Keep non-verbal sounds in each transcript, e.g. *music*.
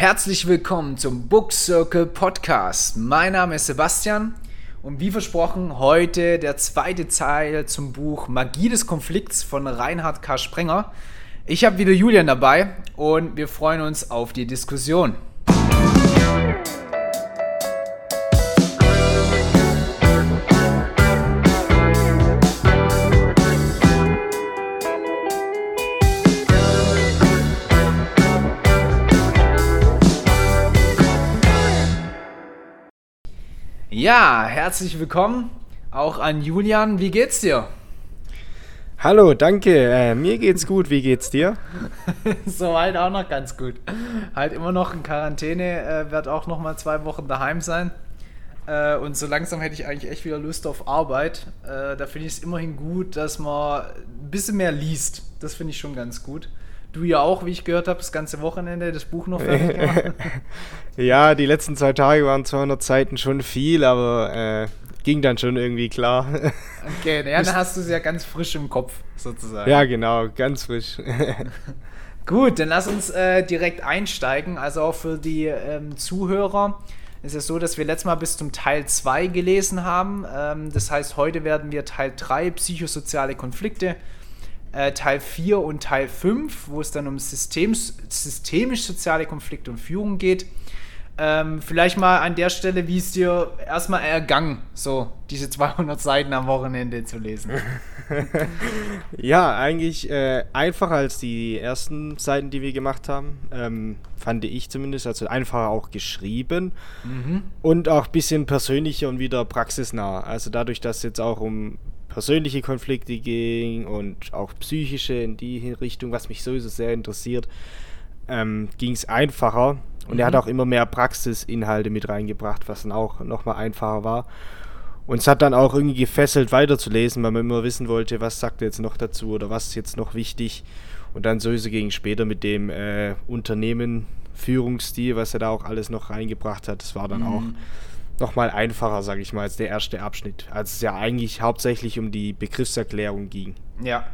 Herzlich willkommen zum Book Circle Podcast. Mein Name ist Sebastian und wie versprochen heute der zweite Teil zum Buch Magie des Konflikts von Reinhard K. Sprenger. Ich habe wieder Julian dabei und wir freuen uns auf die Diskussion. Ja, herzlich willkommen auch an Julian. Wie geht's dir? Hallo, danke. Äh, mir geht's gut. Wie geht's dir? *laughs* Soweit auch noch ganz gut. Halt immer noch in Quarantäne, äh, werde auch noch mal zwei Wochen daheim sein. Äh, und so langsam hätte ich eigentlich echt wieder Lust auf Arbeit. Äh, da finde ich es immerhin gut, dass man ein bisschen mehr liest. Das finde ich schon ganz gut. Du ja auch, wie ich gehört habe, das ganze Wochenende das Buch noch fertig *laughs* gemacht. ja, die letzten zwei Tage waren 200 Seiten schon viel, aber äh, ging dann schon irgendwie klar. *laughs* okay, ja, dann hast du es ja ganz frisch im Kopf, sozusagen. Ja, genau, ganz frisch. *laughs* Gut, dann lass uns äh, direkt einsteigen. Also auch für die ähm, Zuhörer ist es so, dass wir letztes Mal bis zum Teil 2 gelesen haben. Ähm, das heißt, heute werden wir Teil 3 psychosoziale Konflikte äh, Teil 4 und Teil 5, wo es dann um Systems, systemisch-soziale Konflikte und Führung geht. Ähm, vielleicht mal an der Stelle, wie es dir erstmal ergangen, so diese 200 Seiten am Wochenende zu lesen. *laughs* ja, eigentlich äh, einfacher als die ersten Seiten, die wir gemacht haben. Ähm, fand ich zumindest. Also einfacher auch geschrieben mhm. und auch ein bisschen persönlicher und wieder praxisnah. Also dadurch, dass es jetzt auch um persönliche Konflikte ging und auch psychische in die Richtung, was mich sowieso sehr interessiert, ähm, ging es einfacher. Und mhm. er hat mhm. auch immer mehr Praxisinhalte mit reingebracht, was dann auch nochmal einfacher war. Und es hat dann auch irgendwie gefesselt weiterzulesen, weil man immer wissen wollte, was sagt er jetzt noch dazu oder was ist jetzt noch wichtig. Und dann sowieso ging später mit dem äh, Unternehmen, Führungsstil, was er da auch alles noch reingebracht hat. Das war dann mhm. auch nochmal einfacher, sage ich mal, als der erste Abschnitt, als es ja eigentlich hauptsächlich um die Begriffserklärung ging. Ja.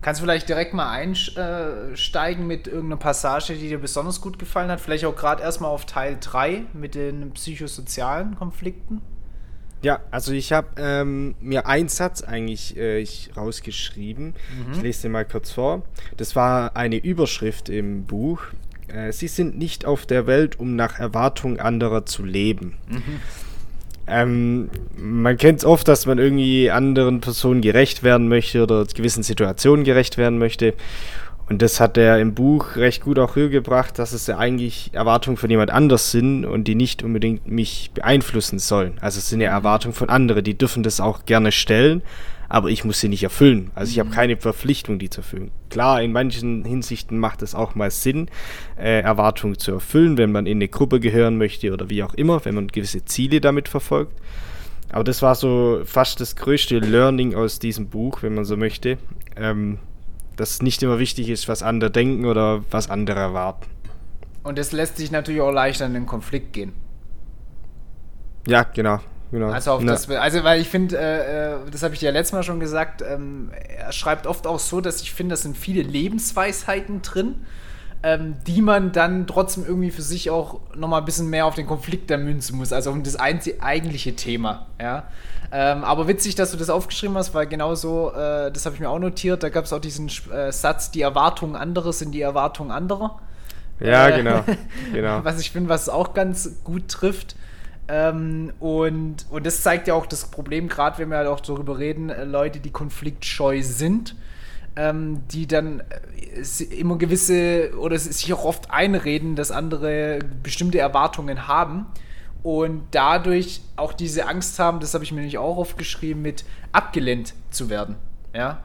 Kannst du vielleicht direkt mal einsteigen mit irgendeiner Passage, die dir besonders gut gefallen hat? Vielleicht auch gerade erstmal auf Teil 3 mit den psychosozialen Konflikten? Ja, also ich habe ähm, mir einen Satz eigentlich äh, ich rausgeschrieben. Mhm. Ich lese den mal kurz vor. Das war eine Überschrift im Buch. Äh, Sie sind nicht auf der Welt, um nach Erwartung anderer zu leben. Mhm. Ähm, man kennt es oft, dass man irgendwie anderen Personen gerecht werden möchte oder gewissen Situationen gerecht werden möchte. Und das hat er im Buch recht gut auch rübergebracht, dass es ja eigentlich Erwartungen von jemand anders sind und die nicht unbedingt mich beeinflussen sollen. Also es sind ja Erwartungen von anderen, die dürfen das auch gerne stellen, aber ich muss sie nicht erfüllen. Also ich habe mhm. keine Verpflichtung, die zu erfüllen. Klar, in manchen Hinsichten macht es auch mal Sinn, äh, Erwartungen zu erfüllen, wenn man in eine Gruppe gehören möchte oder wie auch immer, wenn man gewisse Ziele damit verfolgt. Aber das war so fast das größte Learning aus diesem Buch, wenn man so möchte. Ähm, dass nicht immer wichtig ist, was andere denken oder was andere erwarten. Und es lässt sich natürlich auch leichter in den Konflikt gehen. Ja, genau. Genau. Also, auf das, also weil ich finde, äh, äh, das habe ich dir ja letztes Mal schon gesagt, ähm, er schreibt oft auch so, dass ich finde, da sind viele Lebensweisheiten drin, ähm, die man dann trotzdem irgendwie für sich auch nochmal ein bisschen mehr auf den Konflikt der münzen muss, also um das eigentliche Thema, ja. Ähm, aber witzig, dass du das aufgeschrieben hast, weil genau so, äh, das habe ich mir auch notiert, da gab es auch diesen äh, Satz, die Erwartungen anderer sind die Erwartungen anderer. Ja, äh, genau, *laughs* genau. was ich finde, was auch ganz gut trifft. Ähm, und, und das zeigt ja auch das Problem, gerade wenn wir halt auch darüber reden, äh, Leute, die konfliktscheu sind, ähm, die dann äh, immer gewisse oder sich auch oft einreden, dass andere bestimmte Erwartungen haben und dadurch auch diese Angst haben, das habe ich mir nämlich auch aufgeschrieben, mit abgelehnt zu werden. Ja.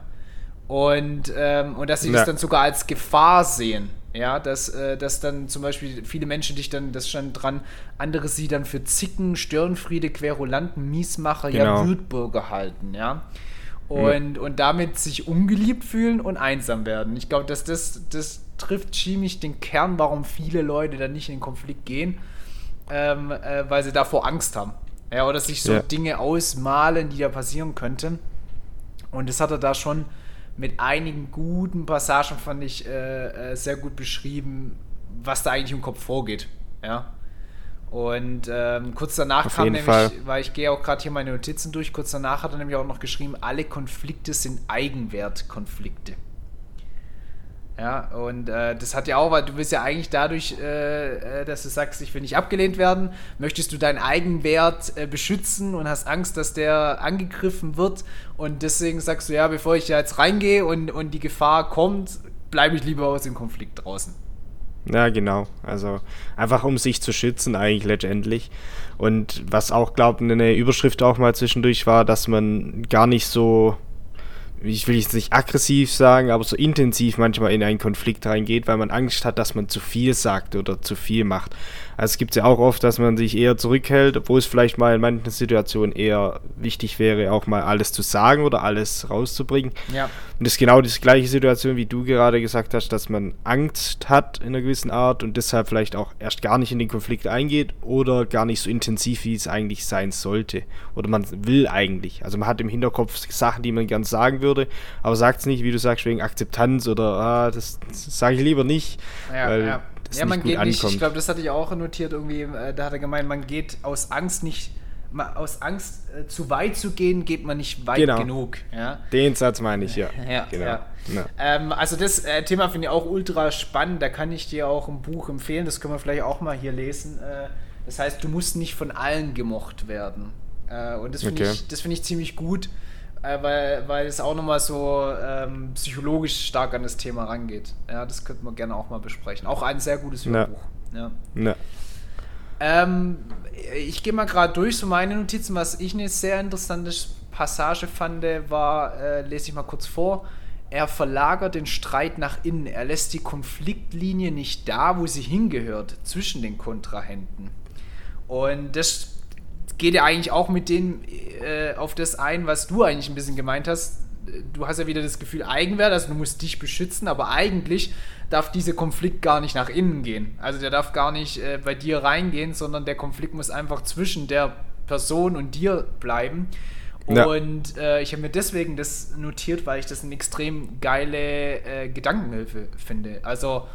Und, ähm, und dass sie ja. das dann sogar als Gefahr sehen. Ja, dass, äh, dass dann zum Beispiel viele Menschen dich dann, das stand dran, andere sie dann für Zicken, Störenfriede, Querulanten, Miesmacher, genau. ja, Wütbürger halten, ja. Und, mhm. und damit sich ungeliebt fühlen und einsam werden. Ich glaube, dass das, das trifft ziemlich den Kern, warum viele Leute dann nicht in den Konflikt gehen, ähm, äh, weil sie davor Angst haben. Ja, oder sich so ja. Dinge ausmalen, die da passieren könnten. Und das hat er da schon mit einigen guten Passagen, fand ich, äh, äh, sehr gut beschrieben, was da eigentlich im Kopf vorgeht. Ja. Und ähm, kurz danach Auf kam nämlich, Fall. weil ich gehe auch gerade hier meine Notizen durch, kurz danach hat er nämlich auch noch geschrieben, alle Konflikte sind Eigenwertkonflikte. Ja, und äh, das hat ja auch, weil du willst ja eigentlich dadurch, äh, äh, dass du sagst, ich will nicht abgelehnt werden, möchtest du deinen Eigenwert äh, beschützen und hast Angst, dass der angegriffen wird. Und deswegen sagst du, ja, bevor ich jetzt reingehe und, und die Gefahr kommt, bleibe ich lieber aus dem Konflikt draußen. Ja, genau. Also einfach um sich zu schützen eigentlich letztendlich. Und was auch, glaube ich, eine Überschrift auch mal zwischendurch war, dass man gar nicht so, ich will jetzt nicht aggressiv sagen, aber so intensiv manchmal in einen Konflikt reingeht, weil man Angst hat, dass man zu viel sagt oder zu viel macht. Also es gibt ja auch oft, dass man sich eher zurückhält, obwohl es vielleicht mal in manchen Situationen eher wichtig wäre, auch mal alles zu sagen oder alles rauszubringen. Ja. Und das ist genau die gleiche Situation, wie du gerade gesagt hast, dass man Angst hat in einer gewissen Art und deshalb vielleicht auch erst gar nicht in den Konflikt eingeht oder gar nicht so intensiv, wie es eigentlich sein sollte. Oder man will eigentlich. Also man hat im Hinterkopf Sachen, die man gern sagen würde, aber sagt es nicht, wie du sagst, wegen Akzeptanz oder ah, das, das sage ich lieber nicht. Ja, weil ja. Das ja man nicht gut geht nicht, ankommt. ich glaube, das hatte ich auch notiert irgendwie, äh, da hat er gemeint, man geht aus Angst nicht, aus Angst äh, zu weit zu gehen, geht man nicht weit Genau. genug. Ja. Den Satz meine ich, ja. *laughs* Ja, genau. ja. Ja. Ähm, also das äh, Thema finde ich auch ultra spannend. Da kann ich dir auch ein Buch empfehlen. Das können wir vielleicht auch mal hier lesen. Äh, das heißt, du musst nicht von allen gemocht werden. Äh, und das finde Okay. ich, das finde ich ziemlich gut, äh, weil, weil es auch nochmal so ähm, psychologisch stark an das Thema rangeht. Ja, das könnten wir gerne auch mal besprechen. Auch ein sehr gutes. Hörbuch. Ja. Ja. Ähm, ich gehe mal gerade durch so meine Notizen. Was ich eine sehr interessante Passage fand, war, äh, lese ich mal kurz vor. Er verlagert den Streit nach innen. Er lässt die Konfliktlinie nicht da, wo sie hingehört, zwischen den Kontrahenten. Und das geht ja eigentlich auch mit dem äh, auf das ein, was du eigentlich ein bisschen gemeint hast. Du hast ja wieder das Gefühl Eigenwert, also du musst dich beschützen, aber eigentlich darf dieser Konflikt gar nicht nach innen gehen. Also der darf gar nicht äh, bei dir reingehen, sondern der Konflikt muss einfach zwischen der Person und dir bleiben. Ja. Und äh, ich habe mir deswegen das notiert, weil ich das eine extrem geile äh, Gedankenhilfe finde. Also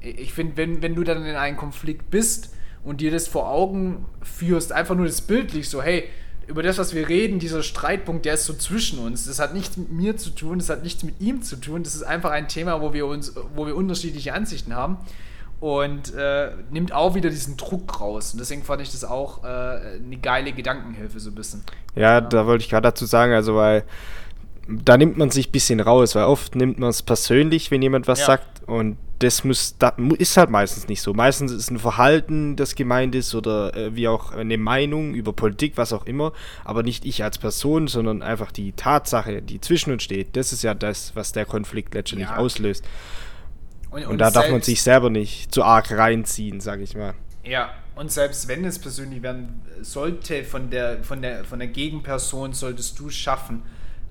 ich finde, wenn, wenn du dann in einem Konflikt bist und dir das vor Augen führst, einfach nur das bildlich so, hey, über das, was wir reden, dieser Streitpunkt, der ist so zwischen uns. Das hat nichts mit mir zu tun, das hat nichts mit ihm zu tun. Das ist einfach ein Thema, wo wir uns, wo wir unterschiedliche Ansichten haben. Und äh, nimmt auch wieder diesen Druck raus. Und deswegen fand ich das auch äh, eine geile Gedankenhilfe, so ein bisschen. Ja, da wollte ich gerade dazu sagen, also weil da nimmt man sich ein bisschen raus, weil oft nimmt man es persönlich, wenn jemand was Ja. sagt und das muss, da, mu- ist halt meistens nicht so. Meistens ist ein Verhalten, das gemeint ist oder äh, wie auch eine Meinung über Politik, was auch immer, aber nicht ich als Person, sondern einfach die Tatsache, die zwischen uns steht. Das ist ja das, was der Konflikt letztendlich Ja. auslöst. Und, da darf man sich selber nicht zu arg reinziehen, sag ich mal. Ja, und selbst wenn es persönlich werden sollte, von der, von der, von der Gegenperson solltest du schaffen,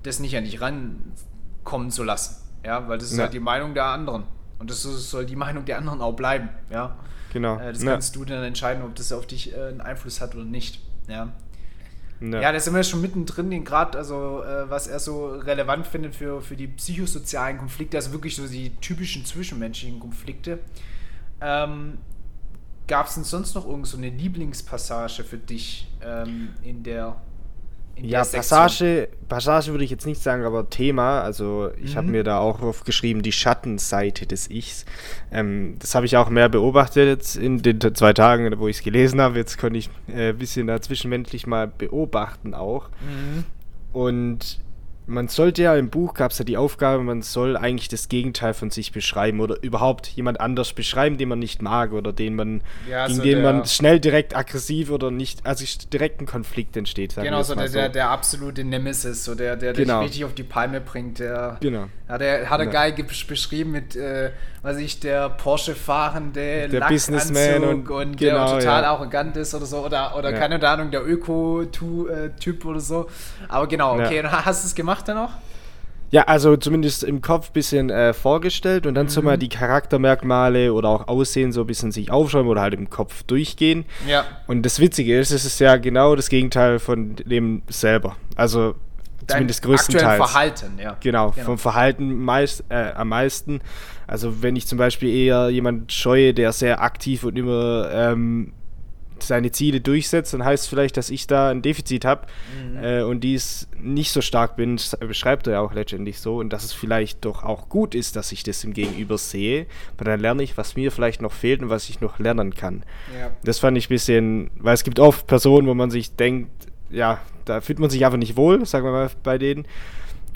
das nicht an dich rankommen zu lassen. Ja, weil das ist Ja. halt die Meinung der anderen. Und das soll die Meinung der anderen auch bleiben. Ja. Genau. Äh, das Ja. kannst du dann entscheiden, ob das auf dich äh, einen Einfluss hat oder nicht. Ja. Ja. Ja, da sind wir schon mittendrin, gerade also äh, was er so relevant findet für, für die psychosozialen Konflikte, also wirklich so die typischen zwischenmenschlichen Konflikte. Ähm, Gab es denn sonst noch irgend so eine Lieblingspassage für dich ähm, in der Ja? Passage, Passage würde ich jetzt nicht sagen, aber Thema, also ich habe Mhm. mir da auch aufgeschrieben, die Schattenseite des Ichs. Ähm, das habe ich auch mehr beobachtet jetzt in den zwei Tagen, wo ich es gelesen habe. Jetzt konnte ich äh, ein bisschen da zwischenmenschlich mal beobachten auch. Mhm. Und man sollte ja im Buch gab es ja die Aufgabe, man soll eigentlich das Gegenteil von sich beschreiben oder überhaupt jemand anders beschreiben, den man nicht mag oder den man, Ja, gegen so den der- man schnell direkt aggressiv oder nicht, also direkt ein Konflikt entsteht. Genau, wir es so der, der, der absolute Nemesis, so der, der Genau. dich richtig auf die Palme bringt. Der, Genau. Ja, der hat er Ja. geil ge- beschrieben mit, äh, weiß ich, der Porsche-fahrende Der Businessman und, und- der genau, total ja. arrogant ist oder so. Oder, oder Ja. keine Ahnung, der Öko-Typ oder so. Aber genau, Ja. okay, und hast du es gemacht dann auch? Ja, also zumindest im Kopf ein bisschen äh, vorgestellt und dann so Mhm. mal die Charaktermerkmale oder auch Aussehen so ein bisschen sich aufschreiben oder halt im Kopf durchgehen. Ja. Und das Witzige ist, es ist ja genau das Gegenteil von dem selber. Also Zumindest größtenteils. Verhalten, ja. Genau, genau. vom Verhalten meist, äh, am meisten. Also wenn ich zum Beispiel eher jemand scheue, der sehr aktiv und immer ähm, seine Ziele durchsetzt, dann heißt es vielleicht, dass ich da ein Defizit habe mhm. äh, und dies nicht so stark bin, beschreibt er ja auch letztendlich so und dass es vielleicht doch auch gut ist, dass ich das im Gegenüber sehe, weil dann lerne ich, was mir vielleicht noch fehlt und was ich noch lernen kann. Ja. Das fand ich ein bisschen, weil es gibt oft Personen, wo man sich denkt, ja, da fühlt man sich einfach nicht wohl, sagen wir mal bei denen.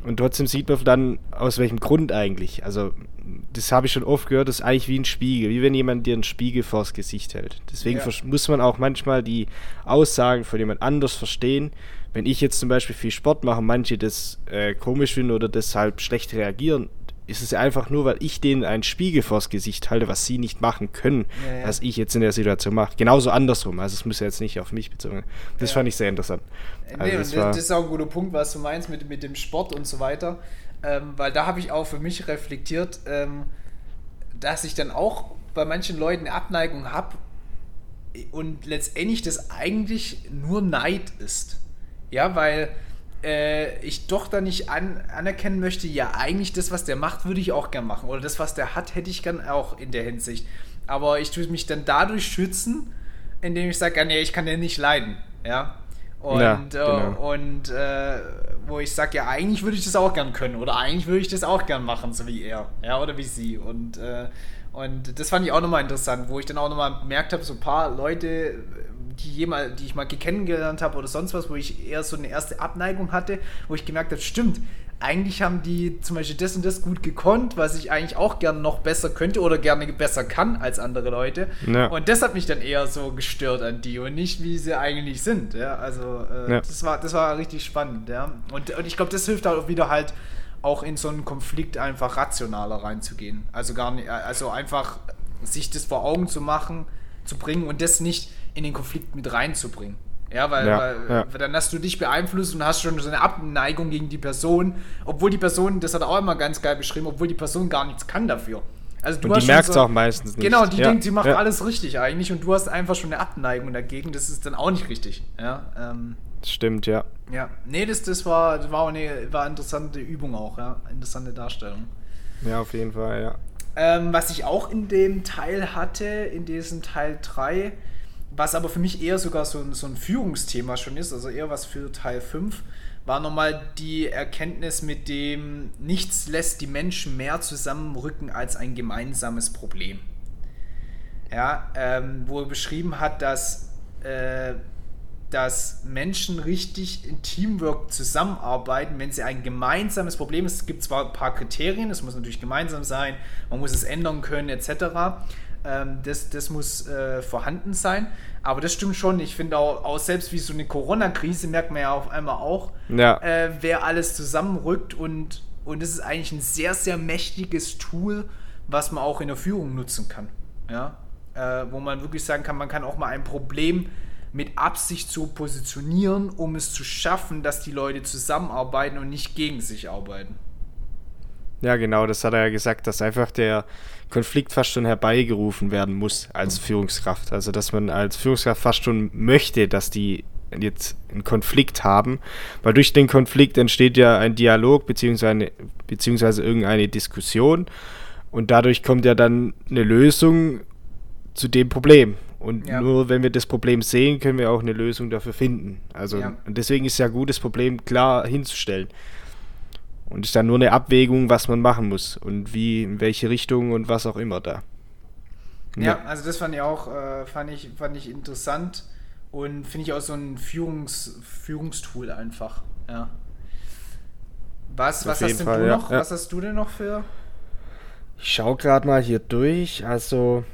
Und trotzdem sieht man dann, aus welchem Grund eigentlich. Also, das habe ich schon oft gehört, das ist eigentlich wie ein Spiegel, wie wenn jemand dir einen Spiegel vors Gesicht hält. Deswegen ja. muss man auch manchmal die Aussagen von jemand anders verstehen. Wenn ich jetzt zum Beispiel viel Sport mache und manche das äh, komisch finden oder deshalb schlecht reagieren, ist es einfach nur, weil ich denen einen Spiegel vors Gesicht halte, was sie nicht machen können, ja, ja. was ich jetzt in der Situation mache. Genauso andersrum. Also es muss ja jetzt nicht auf mich bezogen. Das ja. fand ich sehr interessant. Also nee, das, das, ist auch ein guter Punkt, was du meinst mit, mit dem Sport und so weiter. Ähm, weil da habe ich auch für mich reflektiert, ähm, dass ich dann auch bei manchen Leuten eine Abneigung habe und letztendlich das eigentlich nur Neid ist. Ja, weil äh, ich doch da nicht an, anerkennen möchte, ja, eigentlich das, was der macht, würde ich auch gern machen. Oder das, was der hat, hätte ich gern auch in der Hinsicht. Aber ich tue mich dann dadurch schützen, indem ich sage, ja, nee, ich kann den nicht leiden. Ja. Und, ja, äh, genau. und äh, wo ich sage, ja, eigentlich würde ich das auch gern können. Oder eigentlich würde ich das auch gern machen, so wie er. Ja, oder wie sie. Und, äh, und das fand ich auch nochmal interessant, wo ich dann auch nochmal bemerkt habe, so ein paar Leute die, jemals, die ich mal kennengelernt habe oder sonst was, wo ich eher so eine erste Abneigung hatte, wo ich gemerkt habe, stimmt, eigentlich haben die zum Beispiel das und das gut gekonnt, was ich eigentlich auch gerne noch besser könnte oder gerne besser kann als andere Leute. Ja. Und das hat mich dann eher so gestört an die und nicht, wie sie eigentlich sind. Ja, also äh, ja. das war das war richtig spannend. Ja, und, und ich glaube, das hilft auch wieder halt auch in so einen Konflikt einfach rationaler reinzugehen. Also gar nicht, also einfach sich das vor Augen zu machen, zu bringen und das nicht in den Konflikt mit reinzubringen. Ja, weil, ja, weil ja. dann hast du dich beeinflusst und hast schon so eine Abneigung gegen die Person, obwohl die Person, das hat er auch immer ganz geil beschrieben, obwohl die Person gar nichts kann dafür. Also du und die merkt es so, auch meistens nicht. Genau, die ja, denkt, sie macht alles richtig eigentlich und du hast einfach schon eine Abneigung dagegen, das ist dann auch nicht richtig. Ja, ähm, Stimmt, ja. Ja, nee, das, das war, das war eine war interessante Übung auch, ja, interessante Darstellung. Ja, auf jeden Fall, ja. Ähm, was ich auch in dem Teil hatte, in diesem Teil 3, was aber für mich eher sogar so ein, so ein Führungsthema schon ist, also eher was für Teil 5, war nochmal die Erkenntnis mit dem, nichts lässt die Menschen mehr zusammenrücken als ein gemeinsames Problem. Ja, ähm, wo er beschrieben hat, dass, äh, dass Menschen richtig in Teamwork zusammenarbeiten, wenn sie ein gemeinsames Problem ist. Es gibt zwar ein paar Kriterien, es muss natürlich gemeinsam sein, man muss es ändern können, etc. Ähm, das, das muss äh, vorhanden sein. Aber das stimmt schon. Ich finde auch, auch, selbst wie so eine Corona-Krise merkt man ja auf einmal auch, ja. äh, wer alles zusammenrückt. Und, und das ist eigentlich ein sehr, sehr mächtiges Tool, was man auch in der Führung nutzen kann. Ja? Äh, wo man wirklich sagen kann, man kann auch mal ein Problem mit Absicht so positionieren, um es zu schaffen, dass die Leute zusammenarbeiten und nicht gegen sich arbeiten. Ja, genau, das hat er ja gesagt, dass einfach der Konflikt fast schon herbeigerufen werden muss als Führungskraft. Also, dass man als Führungskraft fast schon möchte, dass die jetzt einen Konflikt haben, weil durch den Konflikt entsteht ja ein Dialog beziehungsweise, beziehungsweise irgendeine Diskussion und dadurch kommt ja dann eine Lösung zu dem Problem. Und ja. nur wenn wir das Problem sehen, können wir auch eine Lösung dafür finden. Also ja. und deswegen ist ja gut, das Problem klar hinzustellen. Und ist dann nur eine Abwägung, was man machen muss und wie, in welche Richtung und was auch immer da. Ja, ja also das fand ich auch, äh, fand ich, fand ich interessant und finde ich auch so ein Führungs, Führungstool einfach. Ja. Was, was hast Fall, du noch? Ja. Was hast du denn noch für? Ich schaue gerade mal hier durch. Also.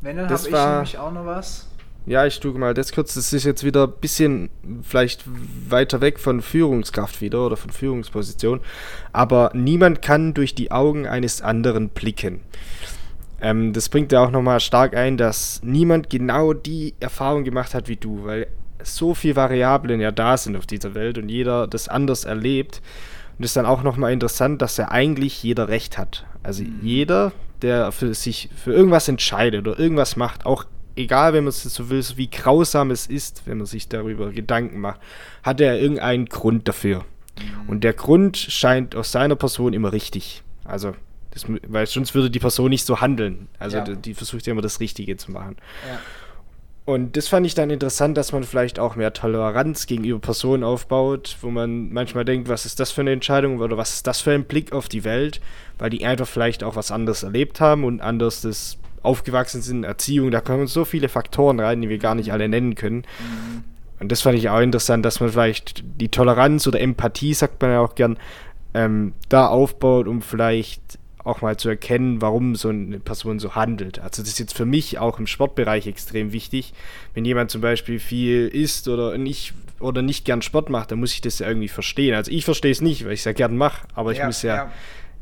Wenn, dann habe ich nämlich auch noch was. Ja, ich tue mal das kurz. Das ist jetzt wieder ein bisschen vielleicht weiter weg von Führungskraft wieder oder von Führungsposition. Aber niemand kann durch die Augen eines anderen blicken. Ähm, das bringt ja auch nochmal stark ein, dass niemand genau die Erfahrung gemacht hat wie du, weil so viele Variablen ja da sind auf dieser Welt und jeder das anders erlebt. Und es ist dann auch nochmal interessant, dass ja eigentlich jeder Recht hat. Also mhm. jeder, der für sich für irgendwas entscheidet oder irgendwas macht, auch egal, wenn man es so will, wie grausam es ist, wenn man sich darüber Gedanken macht, hat er irgendeinen Grund dafür. Mhm. Und der Grund scheint aus seiner Person immer richtig. Also, das, weil sonst würde die Person nicht so handeln. Also, ja. die, die, versucht ja immer das Richtige zu machen. Ja. Und das fand ich dann interessant, dass man vielleicht auch mehr Toleranz gegenüber Personen aufbaut, wo man manchmal denkt, was ist das für eine Entscheidung oder was ist das für ein Blick auf die Welt, weil die einfach vielleicht auch was anderes erlebt haben und anders das aufgewachsen sind, Erziehung, da kommen so viele Faktoren rein, die wir gar nicht alle nennen können. Mhm. Und das fand ich auch interessant, dass man vielleicht die Toleranz oder Empathie, sagt man ja auch gern, ähm, da aufbaut, um vielleicht auch mal zu erkennen, warum so eine Person so handelt. Also das ist jetzt für mich auch im Sportbereich extrem wichtig. Wenn jemand zum Beispiel viel isst oder nicht oder nicht gern Sport macht, dann muss ich das ja irgendwie verstehen. Also ich verstehe es nicht, weil ich es ja gern mache, aber ich ja, muss ja, ja,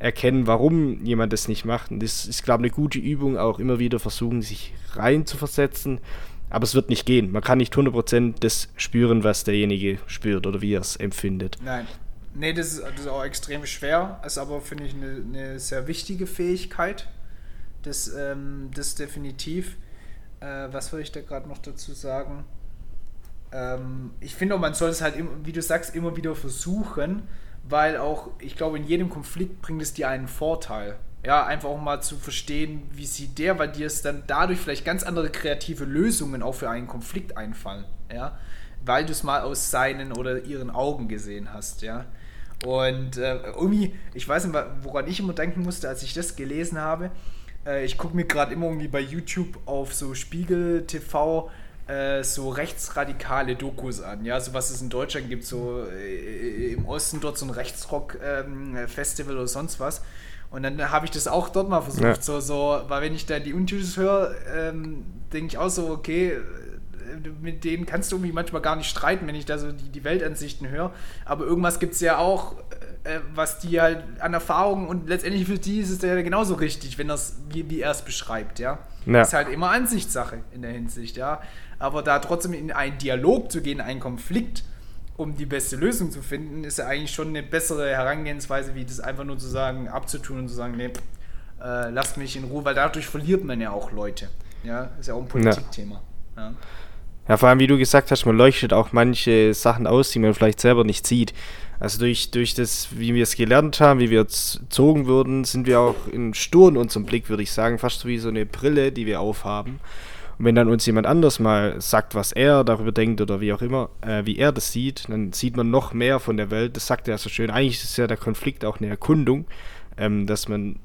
erkennen, warum jemand das nicht macht. Und das ist, glaube ich, eine gute Übung, auch immer wieder versuchen, sich rein zu versetzen. Aber es wird nicht gehen. Man kann nicht 100% das spüren, was derjenige spürt oder wie er es empfindet. Nein, Nee, das ist, das ist auch extrem schwer, ist aber, finde ich, eine, eine, sehr wichtige Fähigkeit. Das, ähm, das definitiv. Äh, was würde ich da gerade noch dazu sagen? Ähm, ich finde man soll es halt, wie du sagst, immer wieder versuchen, weil auch, ich glaube, in jedem Konflikt bringt es dir einen Vorteil. Ja, einfach auch mal zu verstehen, wie sieht der, weil dir es dann dadurch vielleicht ganz andere kreative Lösungen auch für einen Konflikt einfallen. Ja, weil du es mal aus seinen oder ihren Augen gesehen hast. Ja. Und äh, irgendwie, ich weiß nicht, woran ich immer denken musste, als ich das gelesen habe. Äh, ich gucke mir gerade immer irgendwie bei YouTube auf so Spiegel TV äh, so rechtsradikale Dokus an. Ja, so was es in Deutschland gibt, so äh, im Osten dort so ein Rechtsrock-Festival ähm, oder sonst was. Und dann habe ich das auch dort mal versucht, ja. so, so, weil wenn ich da die Untütes höre, ähm, denke ich auch so, okay, mit denen kannst du irgendwie manchmal gar nicht streiten, wenn ich da so die, die Weltansichten höre. Aber irgendwas gibt es ja auch, äh, was die halt an Erfahrung und letztendlich für die ist es ja genauso richtig, wenn das, wie, wie er es beschreibt, ja. ja. Ist halt immer Ansichtssache in der Hinsicht, ja. Aber da trotzdem in einen Dialog zu gehen, einen Konflikt, um die beste Lösung zu finden, ist ja eigentlich schon eine bessere Herangehensweise, wie das einfach nur zu sagen, abzutun und zu sagen, nee, äh, lasst mich in Ruhe, weil dadurch verliert man ja auch Leute. Ja, ist ja auch ein Politikthema. Ja. ja. Ja, vor allem, wie du gesagt hast, man leuchtet auch manche Sachen aus, die man vielleicht selber nicht sieht. Also durch, durch das, wie wir es gelernt haben, wie wir erzogen wurden, sind wir auch in Stur in unserem Blick, würde ich sagen, fast so wie so eine Brille, die wir aufhaben. Und wenn dann uns jemand anders mal sagt, was er darüber denkt oder wie auch immer, äh, wie er das sieht, dann sieht man noch mehr von der Welt. Das sagt er so schön. Eigentlich ist ja der Konflikt auch eine Erkundung, ähm, dass man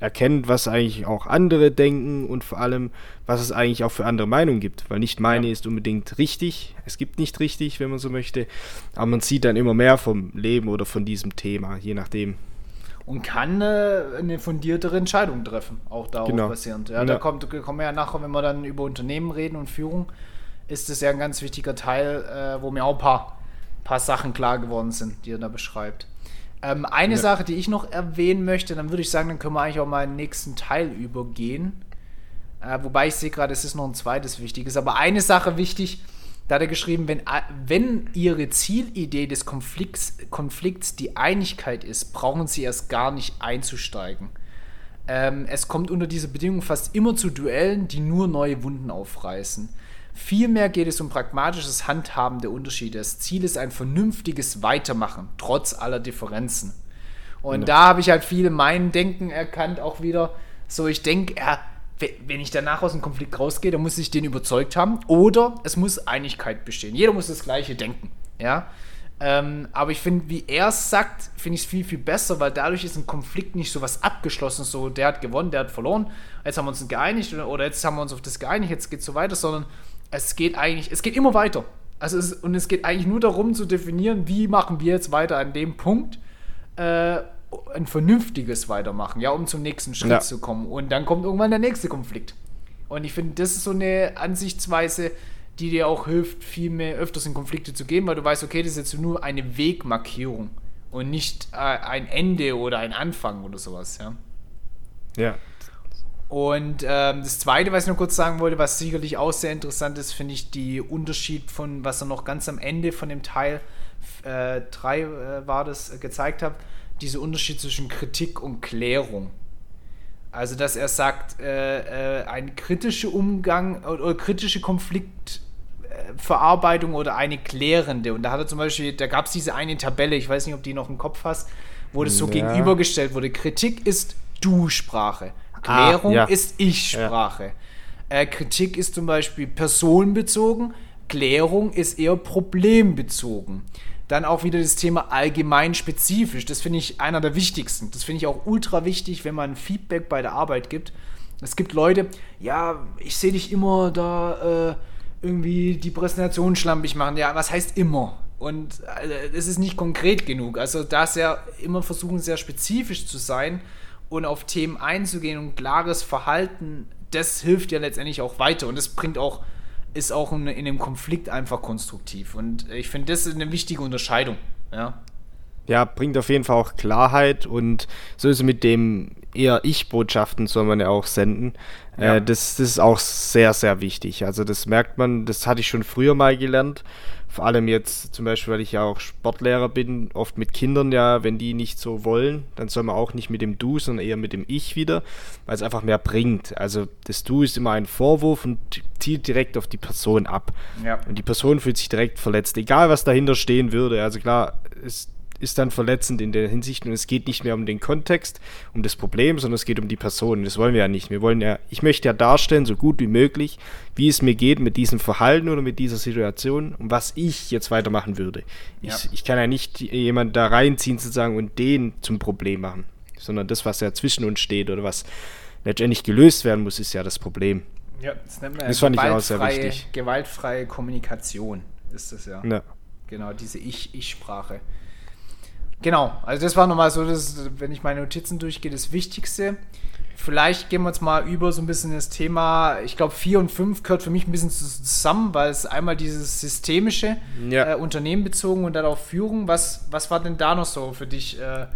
erkennt, was eigentlich auch andere denken und vor allem, was es eigentlich auch für andere Meinungen gibt. Weil nicht meine ja. ist unbedingt richtig. Es gibt nicht richtig, wenn man so möchte. Aber man sieht dann immer mehr vom Leben oder von diesem Thema, je nachdem. Und kann äh, eine fundiertere Entscheidung treffen, auch darauf genau. basierend. Ja, ja. Da kommt, kommen wir ja nachher, wenn wir dann über Unternehmen reden und Führung, ist das ja ein ganz wichtiger Teil, äh, wo mir auch ein paar, paar Sachen klar geworden sind, die er da beschreibt. Ähm, eine ja. Sache, die ich noch erwähnen möchte, dann würde ich sagen, dann können wir eigentlich auch mal in den nächsten Teil übergehen. Äh, wobei ich sehe gerade, es ist noch ein zweites wichtiges. Aber eine Sache wichtig, da hat er geschrieben, wenn, wenn Ihre Zielidee des Konflikts, Konflikts die Einigkeit ist, brauchen Sie erst gar nicht einzusteigen. Ähm, es kommt unter dieser Bedingung fast immer zu Duellen, die nur neue Wunden aufreißen. Vielmehr geht es um pragmatisches Handhaben der Unterschiede. Das Ziel ist ein vernünftiges Weitermachen, trotz aller Differenzen. Und ja. da habe ich halt viele mein Denken erkannt, auch wieder. So, ich denke, ja, wenn ich danach aus dem Konflikt rausgehe, dann muss ich den überzeugt haben. Oder es muss Einigkeit bestehen. Jeder muss das Gleiche denken. Ja. Ähm, aber ich finde, wie er es sagt, finde ich es viel, viel besser, weil dadurch ist ein Konflikt nicht so was abgeschlossen, so der hat gewonnen, der hat verloren, jetzt haben wir uns geeinigt oder jetzt haben wir uns auf das geeinigt, jetzt geht es so weiter, sondern es geht eigentlich, es geht immer weiter. Also es, und es geht eigentlich nur darum zu definieren, wie machen wir jetzt weiter an dem Punkt äh, ein vernünftiges Weitermachen, ja, um zum nächsten Schritt ja. zu kommen. Und dann kommt irgendwann der nächste Konflikt. Und ich finde, das ist so eine Ansichtsweise, die dir auch hilft, viel mehr öfters in Konflikte zu gehen, weil du weißt, okay, das ist jetzt nur eine Wegmarkierung und nicht äh, ein Ende oder ein Anfang oder sowas, ja. Ja, und ähm, das Zweite, was ich noch kurz sagen wollte, was sicherlich auch sehr interessant ist, finde ich die Unterschied von, was er noch ganz am Ende von dem Teil 3 äh, äh, war das, äh, gezeigt hat, diese Unterschied zwischen Kritik und Klärung. Also, dass er sagt, äh, äh ein kritischer Umgang oder, oder kritische Konflikt, äh, oder eine klärende. Und da hat er zum Beispiel, da gab es diese eine Tabelle, ich weiß nicht, ob die noch im Kopf hast, wo das so ja. gegenübergestellt wurde. Kritik ist Du-Sprache. Klärung ah, ja. ist Ich-Sprache. Ja. Äh, Kritik ist zum Beispiel personenbezogen, Klärung ist eher problembezogen. Dann auch wieder das Thema allgemein spezifisch. Das finde ich einer der wichtigsten. Das finde ich auch ultra wichtig, wenn man Feedback bei der Arbeit gibt. Es gibt Leute, ja, ich sehe dich immer da äh, irgendwie die Präsentation schlampig machen. Ja, was heißt immer? Und äh, es ist nicht konkret genug. Also da sehr immer versuchen, sehr spezifisch zu sein und auf Themen einzugehen und klares Verhalten, das hilft ja letztendlich auch weiter und das bringt auch, ist auch in, in einem Konflikt einfach konstruktiv. Und ich finde, das ist eine wichtige Unterscheidung. Ja. Ja, bringt auf jeden Fall auch Klarheit und so ist es mit dem eher Ich-Botschaften soll man ja auch senden. Ja. Äh, das, das ist auch sehr, sehr wichtig. Also das merkt man, das hatte ich schon früher mal gelernt. Vor allem jetzt zum Beispiel, weil ich ja auch Sportlehrer bin, oft mit Kindern ja, wenn die nicht so wollen, dann soll man auch nicht mit dem Du, sondern eher mit dem Ich wieder, weil es einfach mehr bringt. Also das Du ist immer ein Vorwurf und zielt direkt auf die Person ab. Ja. Und die Person fühlt sich direkt verletzt, egal was dahinter stehen würde. Also klar, ist ist dann verletzend in der Hinsicht und es geht nicht mehr um den Kontext, um das Problem, sondern es geht um die Person. Das wollen wir ja nicht. Wir wollen ja, ich möchte ja darstellen, so gut wie möglich, wie es mir geht mit diesem Verhalten oder mit dieser Situation und was ich jetzt weitermachen würde. Ja. Ich, ich kann ja nicht jemanden da reinziehen sozusagen und den zum Problem machen, sondern das, was ja zwischen uns steht oder was letztendlich gelöst werden muss, ist ja das Problem. Ja, das nennt man das fand ich auch sehr wichtig. Gewaltfreie Kommunikation ist das ja. ja. Genau, diese Ich-Ich-Sprache. ich sprache Genau, also das war nochmal so, das, wenn ich meine Notizen durchgehe, das Wichtigste. Vielleicht gehen wir uns mal über so ein bisschen das Thema, ich glaube 4 und 5 gehört für mich ein bisschen zusammen, weil es einmal dieses systemische, ja. äh, Unternehmen bezogen und dann auch Führung. Was, was war denn da noch so für dich äh,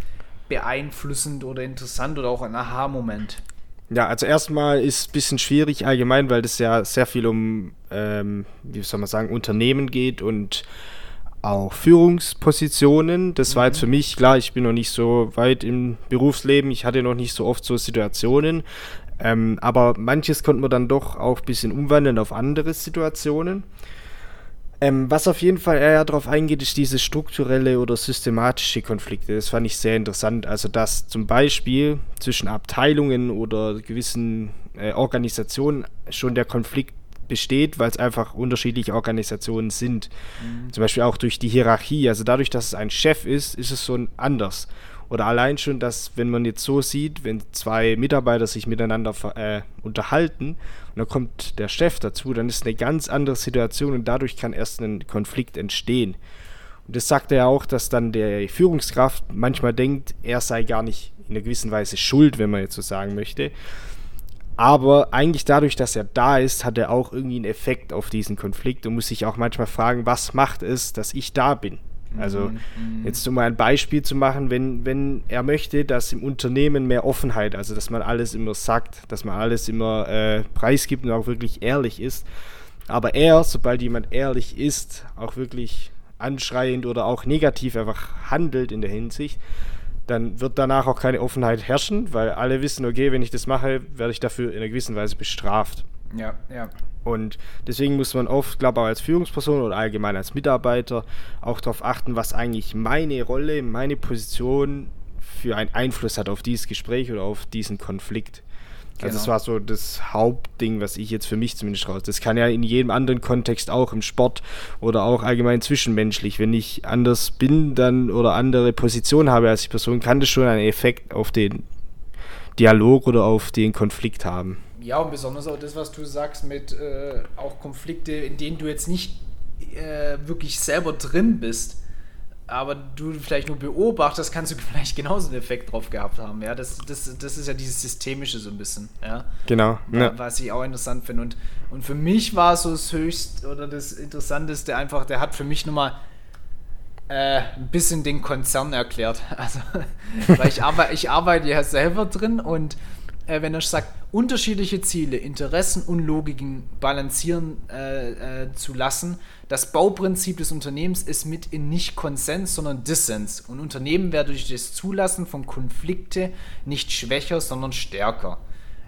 beeinflussend oder interessant oder auch ein Aha-Moment? Ja, also erstmal ist es ein bisschen schwierig allgemein, weil das ja sehr viel um, ähm, wie soll man sagen, Unternehmen geht und auch Führungspositionen. Das war jetzt für mich, klar, ich bin noch nicht so weit im Berufsleben, ich hatte noch nicht so oft so Situationen. Ähm, aber manches konnte man dann doch auch ein bisschen umwandeln auf andere Situationen. Ähm, was auf jeden Fall eher darauf eingeht, ist diese strukturelle oder systematische Konflikte. Das fand ich sehr interessant. Also, dass zum Beispiel zwischen Abteilungen oder gewissen äh, Organisationen schon der Konflikt besteht, weil es einfach unterschiedliche Organisationen sind. Mhm. Zum Beispiel auch durch die Hierarchie. Also dadurch, dass es ein Chef ist, ist es so anders. Oder allein schon, dass wenn man jetzt so sieht, wenn zwei Mitarbeiter sich miteinander äh, unterhalten und dann kommt der Chef dazu, dann ist eine ganz andere Situation und dadurch kann erst ein Konflikt entstehen. Und das sagt er ja auch, dass dann der Führungskraft manchmal denkt, er sei gar nicht in einer gewissen Weise schuld, wenn man jetzt so sagen möchte, aber eigentlich dadurch, dass er da ist, hat er auch irgendwie einen Effekt auf diesen Konflikt und muss sich auch manchmal fragen, was macht es, dass ich da bin? Also mhm, mhm. jetzt um mal ein Beispiel zu machen, wenn, wenn er möchte, dass im Unternehmen mehr Offenheit, also dass man alles immer sagt, dass man alles immer äh, preisgibt und auch wirklich ehrlich ist. Aber er, sobald jemand ehrlich ist, auch wirklich anschreiend oder auch negativ einfach handelt in der Hinsicht, dann wird danach auch keine Offenheit herrschen, weil alle wissen, okay, wenn ich das mache, werde ich dafür in einer gewissen Weise bestraft. Ja, ja. Und deswegen muss man oft, glaube ich, auch als Führungsperson oder allgemein als Mitarbeiter auch darauf achten, was eigentlich meine Rolle, meine Position für einen Einfluss hat auf dieses Gespräch oder auf diesen Konflikt. Also genau. das war so das Hauptding, was ich jetzt für mich zumindest raus. Das kann ja in jedem anderen Kontext auch im Sport oder auch allgemein zwischenmenschlich. Wenn ich anders bin dann oder andere Position habe als die Person, kann das schon einen Effekt auf den Dialog oder auf den Konflikt haben. Ja, und besonders auch das, was du sagst mit äh, auch Konflikte, in denen du jetzt nicht äh, wirklich selber drin bist aber du vielleicht nur beobachtest, kannst du *laughs* vielleicht genauso einen Effekt drauf gehabt haben. Ja, das, das, das ist ja dieses Systemische so ein bisschen. Ja, genau. Ja. Was ich auch interessant finde. Und, und für mich war so das Höchst oder das Interessanteste einfach, der hat für mich nochmal äh, ein bisschen den Konzern erklärt. *laughs* Also, weil ich, arbe ich arbeite ja selber drin und äh, wenn er sagt, unterschiedliche Ziele, Interessen und Logiken balancieren äh, äh, zu lassen. Das Bauprinzip des Unternehmens ist mit in nicht Konsens, sondern Dissens. Und Unternehmen werden durch das Zulassen von Konflikte nicht schwächer, sondern stärker.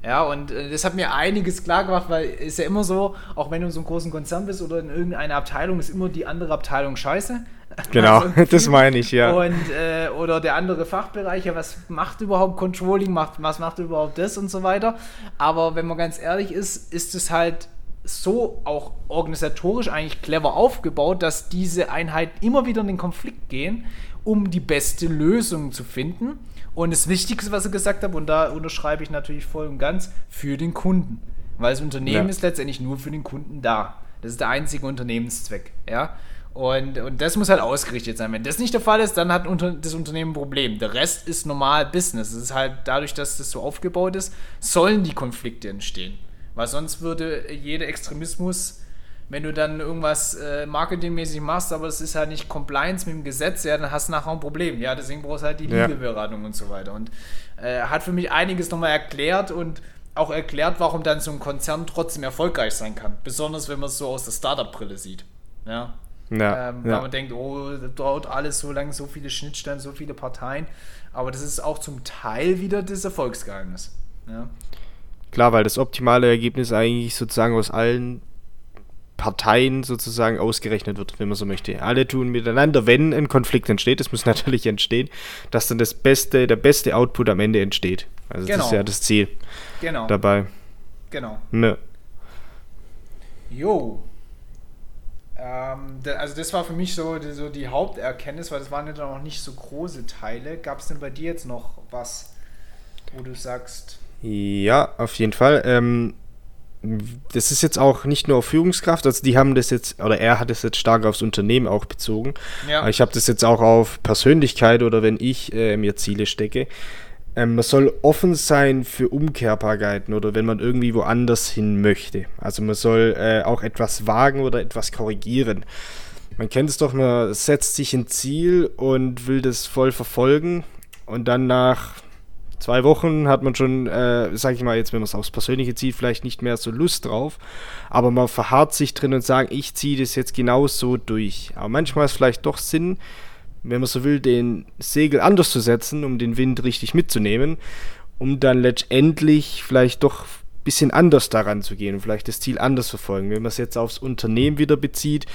Ja, und äh, das hat mir einiges klar gemacht, weil es ist ja immer so, auch wenn du in so einem großen Konzern bist oder in irgendeiner Abteilung, ist immer die andere Abteilung scheiße. *laughs* Genau, also, *laughs* das meine ich, ja. Und, äh, oder der andere Fachbereich, ja, was macht überhaupt Controlling, macht, was macht überhaupt das und so weiter. Aber wenn man ganz ehrlich ist, ist es halt so auch organisatorisch eigentlich clever aufgebaut, dass diese Einheiten immer wieder in den Konflikt gehen, um die beste Lösung zu finden. Und das Wichtigste, was ich gesagt habe, und da unterschreibe ich natürlich voll und ganz, für den Kunden. Weil das Unternehmen ja. ist letztendlich nur für den Kunden da. Das ist der einzige Unternehmenszweck. Ja? Und, und das muss halt ausgerichtet sein. Wenn das nicht der Fall ist, dann hat das Unternehmen ein Problem. Der Rest ist normal Business. Es ist halt dadurch, dass das so aufgebaut ist, sollen die Konflikte entstehen. Weil sonst würde jeder Extremismus, wenn du dann irgendwas äh, marketingmäßig machst, aber es ist halt nicht Compliance mit dem Gesetz, ja, dann hast du nachher ein Problem. Ja, deswegen brauchst du halt die ja. Liegeberatung und so weiter. Und äh, hat für mich einiges nochmal erklärt und auch erklärt, warum dann so ein Konzern trotzdem erfolgreich sein kann. Besonders wenn man es so aus der Startup-Brille sieht. Ja. Ja, ähm, ja. Weil man denkt, oh, da dauert alles so lange, so viele Schnittstellen, so viele Parteien. Aber das ist auch zum Teil wieder das Erfolgsgeheimnis. Ja. Klar, weil das optimale Ergebnis eigentlich sozusagen aus allen Parteien sozusagen ausgerechnet wird, wenn man so möchte. Alle tun miteinander, wenn ein Konflikt entsteht, das muss *laughs* natürlich entstehen, dass dann das beste, der beste Output am Ende entsteht. Also genau. das ist genau. ja das Ziel genau. dabei. Genau. Ne. Jo. Ähm, also das war für mich so die, so die Haupterkenntnis, weil das waren ja dann auch nicht so große Teile. Gab es denn bei dir jetzt noch was, wo du sagst, ja, auf jeden Fall. Ähm, das ist jetzt auch nicht nur auf Führungskraft, also die haben das jetzt, oder er hat es jetzt stark aufs Unternehmen auch bezogen. Ja. Ich habe das jetzt auch auf Persönlichkeit oder wenn ich äh, mir Ziele stecke. Ähm, man soll offen sein für Umkehrbarkeiten oder wenn man irgendwie woanders hin möchte. Also man soll äh, auch etwas wagen oder etwas korrigieren. Man kennt es doch, man setzt sich ein Ziel und will das voll verfolgen und dann nach zwei Wochen hat man schon, äh, sag ich mal jetzt, wenn man es aufs Persönliche zieht, vielleicht nicht mehr so Lust drauf. Aber man verharrt sich drin und sagt, ich ziehe das jetzt genau so durch. Aber manchmal ist vielleicht doch Sinn, wenn man so will, den Segel anders zu setzen, um den Wind richtig mitzunehmen, um dann letztendlich vielleicht doch ein bisschen anders daran zu gehen und vielleicht das Ziel anders verfolgen. Wenn man es jetzt aufs Unternehmen wieder bezieht,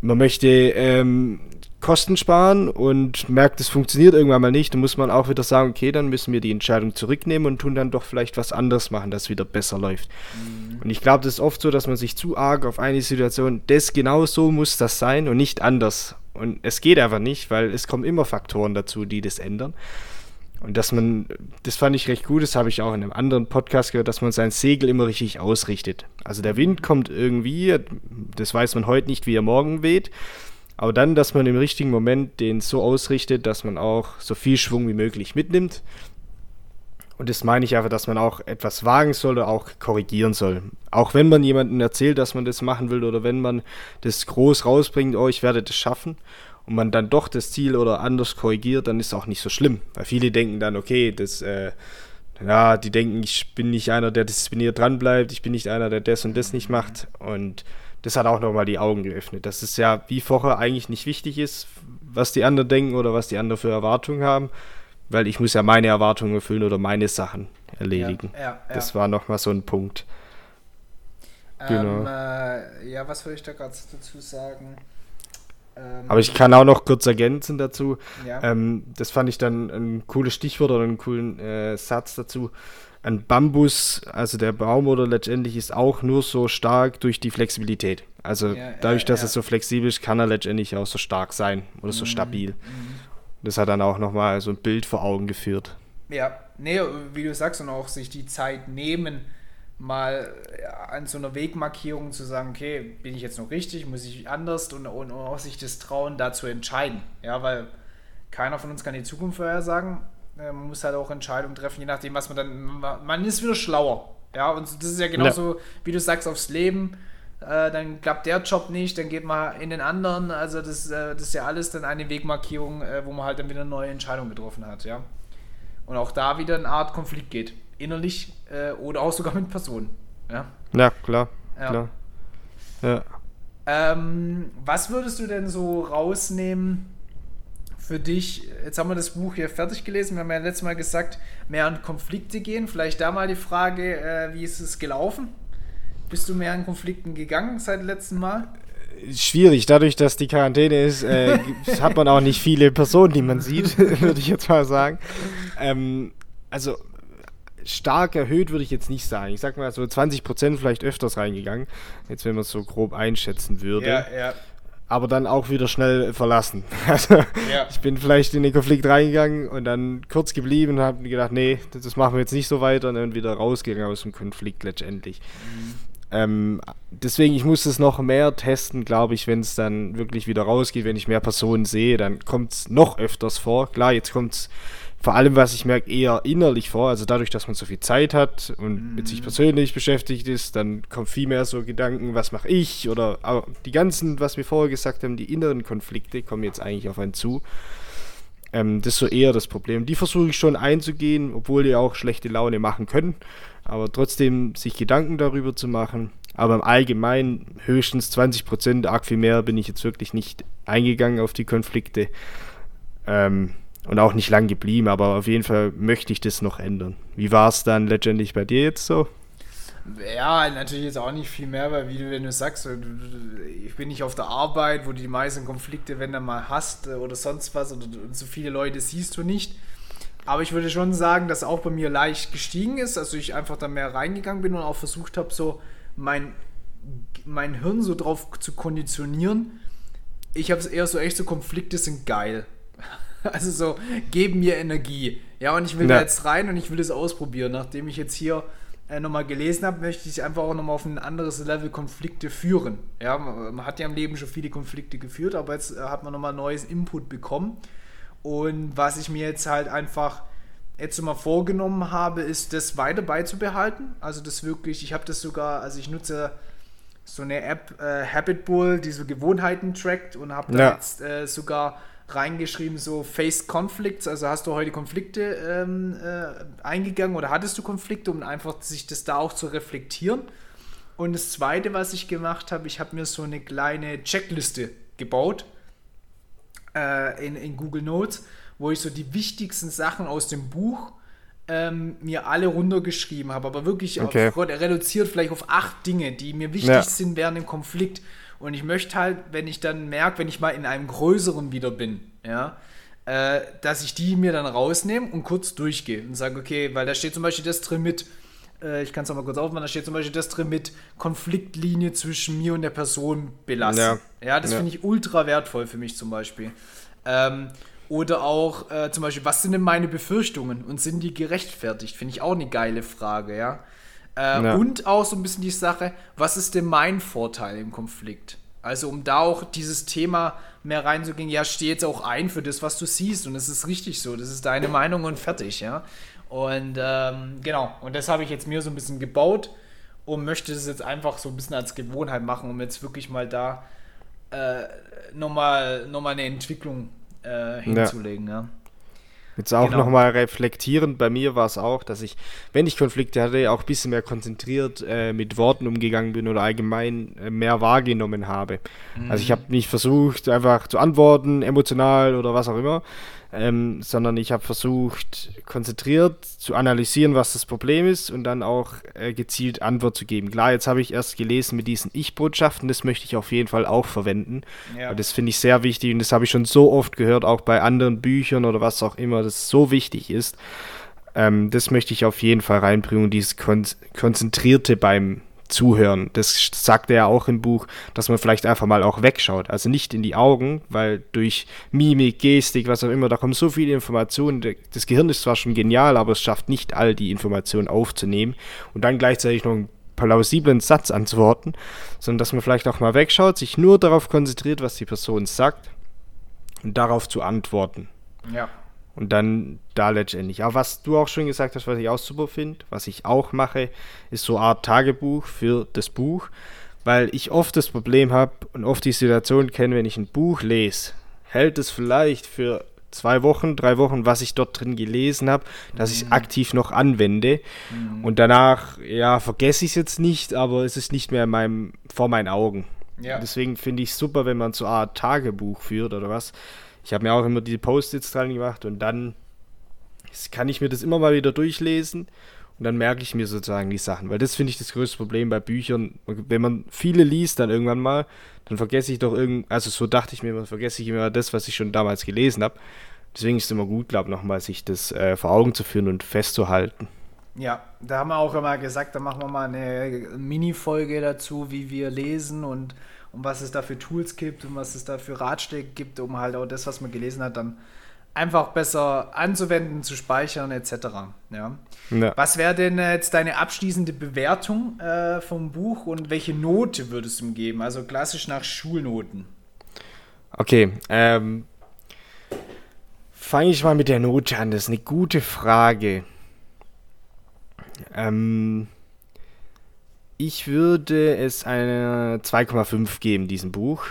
man möchte ähm, Kosten sparen und merkt, es funktioniert irgendwann mal nicht, dann muss man auch wieder sagen, okay, dann müssen wir die Entscheidung zurücknehmen und tun dann doch vielleicht was anderes machen, das wieder besser läuft. Mhm. Und ich glaube, das ist oft so, dass man sich zu arg auf eine Situation, das genau so muss das sein und nicht anders. Und es geht einfach nicht, weil es kommen immer Faktoren dazu, die das ändern. Und dass man, das fand ich recht gut, das habe ich auch in einem anderen Podcast gehört, dass man sein Segel immer richtig ausrichtet. Also der Wind kommt irgendwie, das weiß man heute nicht, wie er morgen weht. Aber dann, dass man im richtigen Moment den so ausrichtet, dass man auch so viel Schwung wie möglich mitnimmt. Und das meine ich einfach, dass man auch etwas wagen soll oder auch korrigieren soll. Auch wenn man jemandem erzählt, dass man das machen will oder wenn man das groß rausbringt, oh, ich werde das schaffen und man dann doch das Ziel oder anders korrigiert, dann ist es auch nicht so schlimm. Weil viele denken dann, okay, das, äh, ja, die denken, ich bin nicht einer, der diszipliniert dranbleibt, ich bin nicht einer, der das und das nicht macht. Und das hat auch nochmal die Augen geöffnet. Dass es ja wie vorher eigentlich nicht wichtig ist, was die anderen denken oder was die anderen für Erwartungen haben, weil ich muss ja meine Erwartungen erfüllen oder meine Sachen erledigen. Ja, ja, ja. Das war nochmal so ein Punkt. Ähm, genau. Äh, ja, was würde ich da gerade dazu sagen? Ähm, Aber ich kann auch noch kurz ergänzen dazu. Ja. Ähm, das fand ich dann ein cooles Stichwort oder einen coolen äh, Satz dazu ein Bambus, also der Baum oder letztendlich ist auch nur so stark durch die Flexibilität. Also ja, dadurch, ja, dass ja. er so flexibel ist, kann er letztendlich auch so stark sein oder so mhm. stabil. Mhm. Das hat dann auch nochmal so ein Bild vor Augen geführt. Ja, nee, wie du sagst, und auch sich die Zeit nehmen, mal an so einer Wegmarkierung zu sagen, okay, bin ich jetzt noch richtig, muss ich anders und, und auch sich das trauen, da zu entscheiden. Ja, weil keiner von uns kann die Zukunft vorhersagen äh, man muss halt auch Entscheidungen treffen, je nachdem, was man dann. Man ist wieder schlauer. Ja, und das ist ja genauso, ja. wie du sagst, aufs Leben. Äh, dann klappt der Job nicht, dann geht man in den anderen. Also, das, äh, das ist ja alles dann eine Wegmarkierung, äh, wo man halt dann wieder eine neue Entscheidung getroffen hat. Ja. Und auch da wieder eine Art Konflikt geht. Innerlich äh, oder auch sogar mit Personen. Ja, ja klar. Ja. klar. Ja. Ähm, was würdest du denn so rausnehmen? Für dich, jetzt haben wir das Buch hier fertig gelesen, wir haben ja letztes Mal gesagt, mehr an Konflikte gehen. Vielleicht da mal die Frage, äh, wie ist es gelaufen? Bist du mehr an Konflikten gegangen seit dem letzten Mal? Schwierig, dadurch, dass die Quarantäne ist, äh, *laughs* hat man auch nicht viele Personen, die man sieht, *laughs* würde ich jetzt mal sagen. Ähm, also stark erhöht würde ich jetzt nicht sagen. Ich sag mal so 20% vielleicht öfters reingegangen, jetzt wenn man es so grob einschätzen würde. Ja, ja aber dann auch wieder schnell verlassen. *laughs* Also ja. ich bin vielleicht in den Konflikt reingegangen und dann kurz geblieben und habe gedacht, nee, das machen wir jetzt nicht so weiter und dann wieder rausgegangen aus dem Konflikt letztendlich. Mhm. Ähm, deswegen, ich muss es noch mehr testen, glaube ich, wenn es dann wirklich wieder rausgeht, wenn ich mehr Personen sehe, dann kommt es noch öfters vor. Klar, jetzt kommt es vor allem, was ich merke, eher innerlich vor. Also dadurch, dass man so viel Zeit hat und mhm. mit sich mhm. persönlich beschäftigt ist, dann kommt viel mehr so Gedanken, was mache ich? Oder die ganzen, was wir vorher gesagt haben, die inneren Konflikte kommen jetzt eigentlich auf einen zu. Ähm, das ist so eher das Problem. Die versuche ich schon einzugehen, obwohl die auch schlechte Laune machen können. Aber trotzdem sich Gedanken darüber zu machen. Aber im Allgemeinen höchstens 20 Prozent, arg viel mehr bin ich jetzt wirklich nicht eingegangen auf die Konflikte. Ähm, und auch nicht lang geblieben, aber auf jeden Fall möchte ich das noch ändern. Wie war es dann letztendlich bei dir jetzt so? Ja, natürlich jetzt auch nicht viel mehr, weil wie du, wenn du sagst, ich bin nicht auf der Arbeit, wo du die meisten Konflikte, wenn du mal hast äh, oder sonst was, oder so viele Leute siehst du nicht. Aber ich würde schon sagen, dass auch bei mir leicht gestiegen ist, also ich einfach da mehr reingegangen bin und auch versucht habe, so mein, mein Hirn so drauf zu konditionieren. Ich habe es eher so echt so, Konflikte sind geil. *laughs* Also so, geben mir Energie. Ja, und ich will ja. da jetzt rein und ich will das ausprobieren. Nachdem ich jetzt hier äh, nochmal gelesen habe, möchte ich einfach auch nochmal auf ein anderes Level Konflikte führen. Ja, man hat ja im Leben schon viele Konflikte geführt, aber jetzt äh, hat man nochmal neues Input bekommen. Und was ich mir jetzt halt einfach jetzt mal vorgenommen habe, ist das weiter beizubehalten. Also das wirklich, ich habe das sogar, also ich nutze so eine App, äh, Habit Bull, die so Gewohnheiten trackt und habe da ja. jetzt äh, sogar reingeschrieben, so Face Conflicts, also hast du heute Konflikte ähm, äh, eingegangen oder hattest du Konflikte, um einfach sich das da auch zu reflektieren. Und das Zweite, was ich gemacht habe, ich habe mir so eine kleine Checkliste gebaut äh, in, in Google Notes, wo ich so die wichtigsten Sachen aus dem Buch ähm, mir alle runtergeschrieben habe, aber wirklich okay. auf, reduziert vielleicht auf acht Dinge, die mir wichtig ja. sind während dem Konflikt. Und ich möchte halt, wenn ich dann merke, wenn ich mal in einem größeren wieder bin, ja, äh, dass ich die mir dann rausnehme und kurz durchgehe und sage, okay, weil da steht zum Beispiel das drin mit, äh, ich kann es auch mal kurz aufmachen, da steht zum Beispiel das drin mit Konfliktlinie zwischen mir und der Person belassen. Ja, ja das ja. finde ich ultra wertvoll für mich zum Beispiel. Ähm, oder auch äh, zum Beispiel, was sind denn meine Befürchtungen und sind die gerechtfertigt? Finde ich auch eine geile Frage, ja. Äh, ja. Und auch so ein bisschen die Sache, was ist denn mein Vorteil im Konflikt? Also um da auch dieses Thema mehr reinzugehen, ja, steh jetzt auch ein für das, was du siehst und es ist richtig so, das ist deine Meinung und fertig, ja. Und ähm, genau, und das habe ich jetzt mir so ein bisschen gebaut und möchte es jetzt einfach so ein bisschen als Gewohnheit machen, um jetzt wirklich mal da äh, nochmal noch mal eine Entwicklung äh, hinzulegen, ja. ja. Jetzt auch genau. nochmal reflektierend, bei mir war es auch, dass ich, wenn ich Konflikte hatte, auch ein bisschen mehr konzentriert äh, mit Worten umgegangen bin oder allgemein äh, mehr wahrgenommen habe. Mhm. Also ich mhm. habe nicht versucht, einfach zu antworten, emotional oder was auch immer, ähm, sondern ich habe versucht, konzentriert zu analysieren, was das Problem ist und dann auch äh, gezielt Antwort zu geben. Klar, jetzt habe ich erst gelesen mit diesen Ich-Botschaften, das möchte ich auf jeden Fall auch verwenden. Ja. Das finde ich sehr wichtig und das habe ich schon so oft gehört, auch bei anderen Büchern oder was auch immer, das so wichtig ist. Ähm, das möchte ich auf jeden Fall reinbringen, dieses Kon Konzentrierte beim zuhören. Das sagt er ja auch im Buch, dass man vielleicht einfach mal auch wegschaut. Also nicht in die Augen, weil durch Mimik, Gestik, was auch immer, da kommen so viele Informationen. Das Gehirn ist zwar schon genial, aber es schafft nicht all die Informationen aufzunehmen und dann gleichzeitig noch einen plausiblen Satz antworten, sondern dass man vielleicht auch mal wegschaut, sich nur darauf konzentriert, was die Person sagt und darauf zu antworten. Ja. Und dann da letztendlich. Aber was du auch schon gesagt hast, was ich auch super finde, was ich auch mache, ist so eine Art Tagebuch für das Buch, weil ich oft das Problem habe und oft die Situation kenne, wenn ich ein Buch lese, hält es vielleicht für zwei Wochen, drei Wochen, was ich dort drin gelesen habe, dass ich es mhm. aktiv noch anwende. Mhm. Und danach, ja, vergesse ich es jetzt nicht, aber es ist nicht mehr in meinem, vor meinen Augen. Ja. Deswegen finde ich es super, wenn man so eine Art Tagebuch führt oder was Ich habe mir auch immer die Post-its dran gemacht und dann kann ich mir das immer mal wieder durchlesen und dann merke ich mir sozusagen die Sachen, weil das finde ich das größte Problem bei Büchern. Wenn man viele liest, dann irgendwann mal, dann vergesse ich doch irgend, also so dachte ich mir immer, vergesse ich immer das, was ich schon damals gelesen habe. Deswegen ist es immer gut, glaube ich, nochmal sich das äh, vor Augen zu führen und festzuhalten. Ja, da haben wir auch immer gesagt, da machen wir mal eine Mini-Folge dazu, wie wir lesen und um was es da für Tools gibt und was es da für Ratschläge gibt, um halt auch das, was man gelesen hat, dann einfach besser anzuwenden, zu speichern etc. Ja. ja. Was wäre denn jetzt deine abschließende Bewertung äh, vom Buch und welche Note würdest du ihm geben? Also klassisch nach Schulnoten. Okay, ähm, fange ich mal mit der Note an. Das ist eine gute Frage. Ähm, ich würde es eine 2,5 geben, diesem Buch.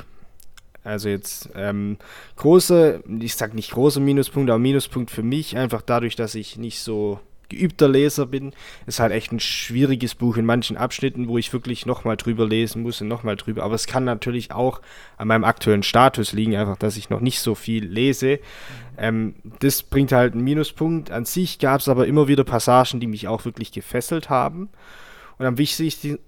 Also jetzt ähm, große, ich sag nicht großer Minuspunkt, aber Minuspunkt für mich, einfach dadurch, dass ich nicht so geübter Leser bin, ist halt echt ein schwieriges Buch in manchen Abschnitten, wo ich wirklich nochmal drüber lesen muss und nochmal drüber. Aber es kann natürlich auch an meinem aktuellen Status liegen, einfach, dass ich noch nicht so viel lese. Ähm, das bringt halt einen Minuspunkt. An sich gab es aber immer wieder Passagen, die mich auch wirklich gefesselt haben. Und am wichtigsten,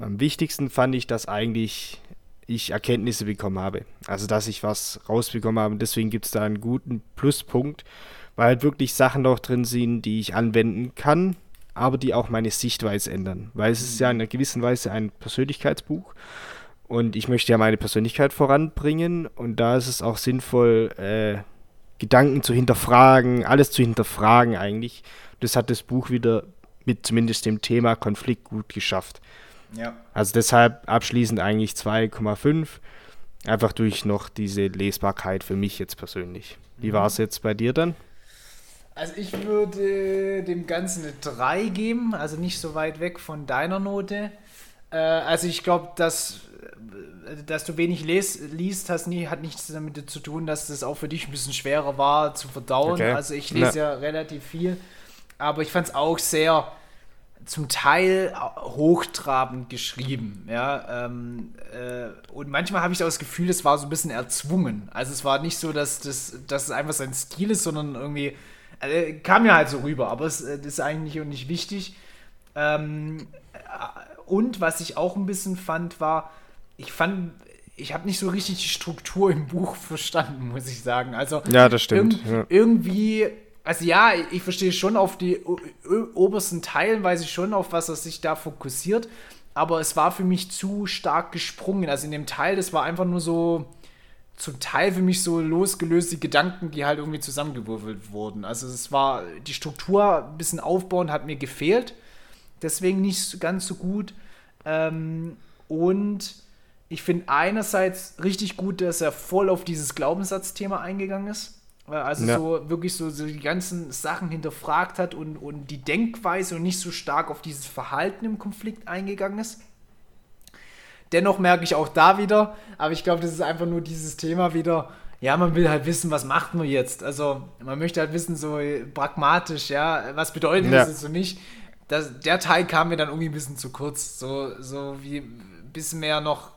am wichtigsten fand ich, dass eigentlich ich Erkenntnisse bekommen habe. Also, dass ich was rausbekommen habe. Und deswegen gibt es da einen guten Pluspunkt, weil halt wirklich Sachen noch drin sind, die ich anwenden kann, aber die auch meine Sichtweise ändern. Weil es ist ja in einer gewissen Weise ein Persönlichkeitsbuch. Und ich möchte ja meine Persönlichkeit voranbringen. Und da ist es auch sinnvoll, äh, Gedanken zu hinterfragen, alles zu hinterfragen eigentlich. Das hat das Buch wieder mit zumindest dem Thema Konflikt gut geschafft. Ja. Also deshalb abschließend eigentlich 2,5. Einfach durch noch diese Lesbarkeit für mich jetzt persönlich. Wie mhm. war es jetzt bei dir dann? Also ich würde dem Ganzen eine 3 geben, also nicht so weit weg von deiner Note. Äh, also ich glaube, dass, dass du wenig les, liest, hast nie, hat nichts damit zu tun, dass das auch für dich ein bisschen schwerer war zu verdauen. Okay. Also ich lese ja. ja relativ viel, aber ich fand es auch sehr zum Teil hochtrabend geschrieben, ja. Ähm, äh, und manchmal habe ich auch das Gefühl, es war so ein bisschen erzwungen. Also es war nicht so, dass, das, dass es einfach sein Stil ist, sondern irgendwie äh, kam ja halt so rüber, aber es äh, ist eigentlich auch nicht wichtig. Ähm, äh, und was ich auch ein bisschen fand, war, ich fand, ich habe nicht so richtig die Struktur im Buch verstanden, muss ich sagen. Also ja, das stimmt. Irg ja. Irgendwie also ja, ich verstehe schon auf die obersten Teilen, weiß ich schon, auf was er sich da fokussiert. Aber es war für mich zu stark gesprungen. Also in dem Teil, das war einfach nur so zum Teil für mich so losgelöste Gedanken, die halt irgendwie zusammengewürfelt wurden. Also es war die Struktur ein bisschen aufbauen, hat mir gefehlt. Deswegen nicht ganz so gut. Ähm, und ich finde einerseits richtig gut, dass er voll auf dieses Glaubenssatzthema eingegangen ist. Also ja. so wirklich so, so, die ganzen Sachen hinterfragt hat und, und die Denkweise und nicht so stark auf dieses Verhalten im Konflikt eingegangen ist. Dennoch merke ich auch da wieder, aber ich glaube, das ist einfach nur dieses Thema wieder, ja, man will halt wissen, was macht man jetzt. Also man möchte halt wissen, so pragmatisch, ja, was bedeutet ja. das für mich? Das, der Teil kam mir dann irgendwie ein bisschen zu kurz. So, so wie ein bisschen mehr noch,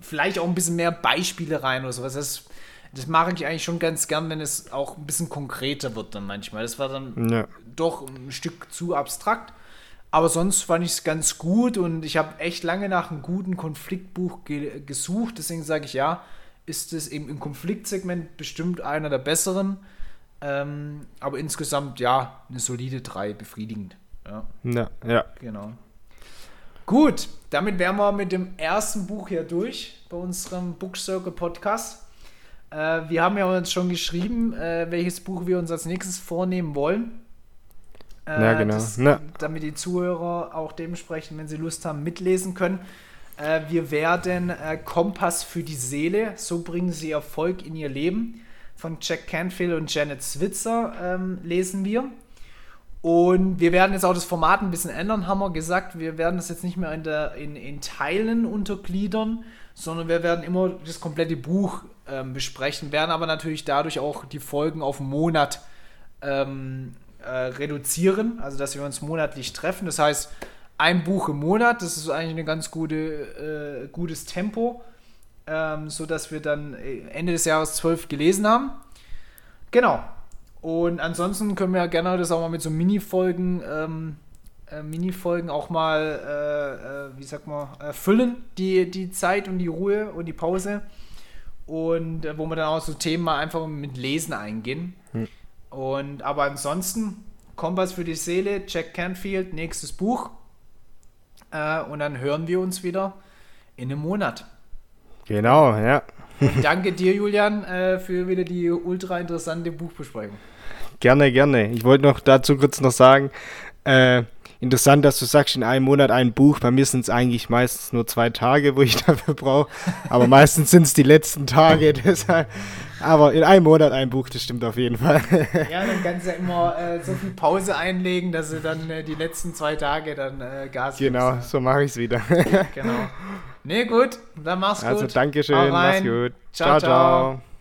vielleicht auch ein bisschen mehr Beispiele rein oder sowas. Das das mache ich eigentlich schon ganz gern, wenn es auch ein bisschen konkreter wird dann manchmal. Das war dann ja. doch ein Stück zu abstrakt. Aber sonst fand ich es ganz gut und ich habe echt lange nach einem guten Konfliktbuch ge gesucht. Deswegen sage ich ja, ist es eben im Konfliktsegment bestimmt einer der besseren. Ähm, aber insgesamt ja, eine solide 3, befriedigend. Ja. ja, ja. Genau. Gut, damit wären wir mit dem ersten Buch hier durch bei unserem Book Circle Podcast. Äh, wir haben ja uns schon geschrieben, äh, welches Buch wir uns als nächstes vornehmen wollen. Äh, ja, genau. Das, damit die Zuhörer auch dementsprechend, wenn sie Lust haben, mitlesen können. Äh, wir werden äh, Kompass für die Seele, so bringen sie Erfolg in ihr Leben, von Jack Canfield und Janet Switzer ähm, lesen wir. Und wir werden jetzt auch das Format ein bisschen ändern, haben wir gesagt. Wir werden das jetzt nicht mehr in, der, in, in Teilen untergliedern, sondern wir werden immer das komplette Buch ähm, besprechen, werden aber natürlich dadurch auch die Folgen auf einen Monat ähm, äh, reduzieren, also dass wir uns monatlich treffen. Das heißt, ein Buch im Monat, das ist eigentlich ein ganz gute, äh, gutes Tempo, ähm, sodass wir dann äh, Ende des Jahres zwölf gelesen haben. Genau. Und ansonsten können wir ja gerne das auch mal mit so Mini-Folgen, ähm, äh, Mini-Folgen auch mal, äh, äh, wie sagt man, äh, füllen, die, die Zeit und die Ruhe und die Pause. Und äh, wo wir dann auch so Themen mal einfach mit Lesen eingehen. Hm. Und aber ansonsten, Kompass für die Seele, Jack Canfield, nächstes Buch. Und dann hören wir uns wieder in einem Monat. Genau, ja. Und *laughs* danke dir, Julian, für wieder die ultra interessante Buchbesprechung. Gerne, gerne. Ich wollte noch dazu kurz noch sagen, äh, interessant, dass du sagst, in einem Monat ein Buch. Bei mir sind es eigentlich meistens nur zwei Tage, wo ich *laughs* dafür brauche. Aber meistens sind es die letzten Tage. *laughs* Deshalb. Aber in einem Monat ein Buch, das stimmt auf jeden Fall. *laughs* Ja, dann kannst du ja immer äh, so viel Pause einlegen, dass du dann äh, die letzten zwei Tage dann äh, Gas Genau, gibst. so mache ich es wieder. genau. Nee, gut, dann mach's also, gut. Also, Dankeschön, mach's gut. ciao. ciao. ciao.